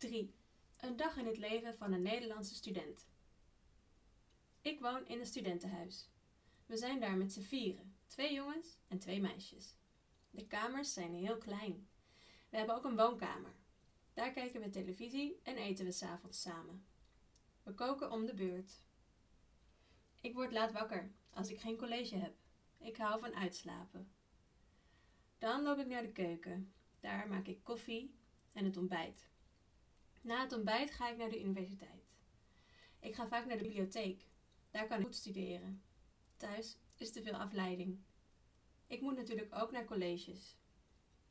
3. Een dag in het leven van een Nederlandse student. Ik woon in een studentenhuis. We zijn daar met z'n vieren, twee jongens en twee meisjes. De kamers zijn heel klein. We hebben ook een woonkamer. Daar kijken we televisie en eten we s'avonds samen. We koken om de beurt. Ik word laat wakker als ik geen college heb. Ik hou van uitslapen. Dan loop ik naar de keuken. Daar maak ik koffie en het ontbijt. Na het ontbijt ga ik naar de universiteit. Ik ga vaak naar de bibliotheek. Daar kan ik goed studeren. Thuis is te veel afleiding. Ik moet natuurlijk ook naar colleges.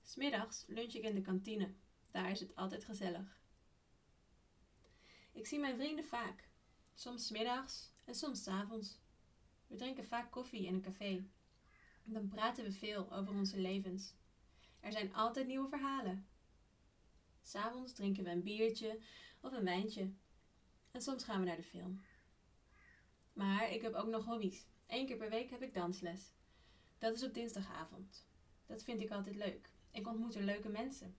Smiddags lunch ik in de kantine. Daar is het altijd gezellig. Ik zie mijn vrienden vaak. Soms 's middags en soms avonds. We drinken vaak koffie in een café. Dan praten we veel over onze levens. Er zijn altijd nieuwe verhalen. S'avonds drinken we een biertje of een wijntje. En soms gaan we naar de film. Maar ik heb ook nog hobby's. Eén keer per week heb ik dansles. Dat is op dinsdagavond. Dat vind ik altijd leuk. Ik ontmoet er leuke mensen.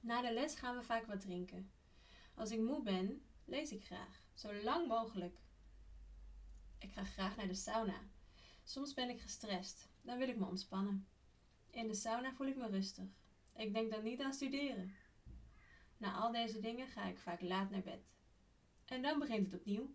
Na de les gaan we vaak wat drinken. Als ik moe ben, lees ik graag. Zo lang mogelijk. Ik ga graag naar de sauna. Soms ben ik gestrest. Dan wil ik me ontspannen. In de sauna voel ik me rustig. Ik denk dan niet aan studeren. Na al deze dingen ga ik vaak laat naar bed. En dan begint het opnieuw.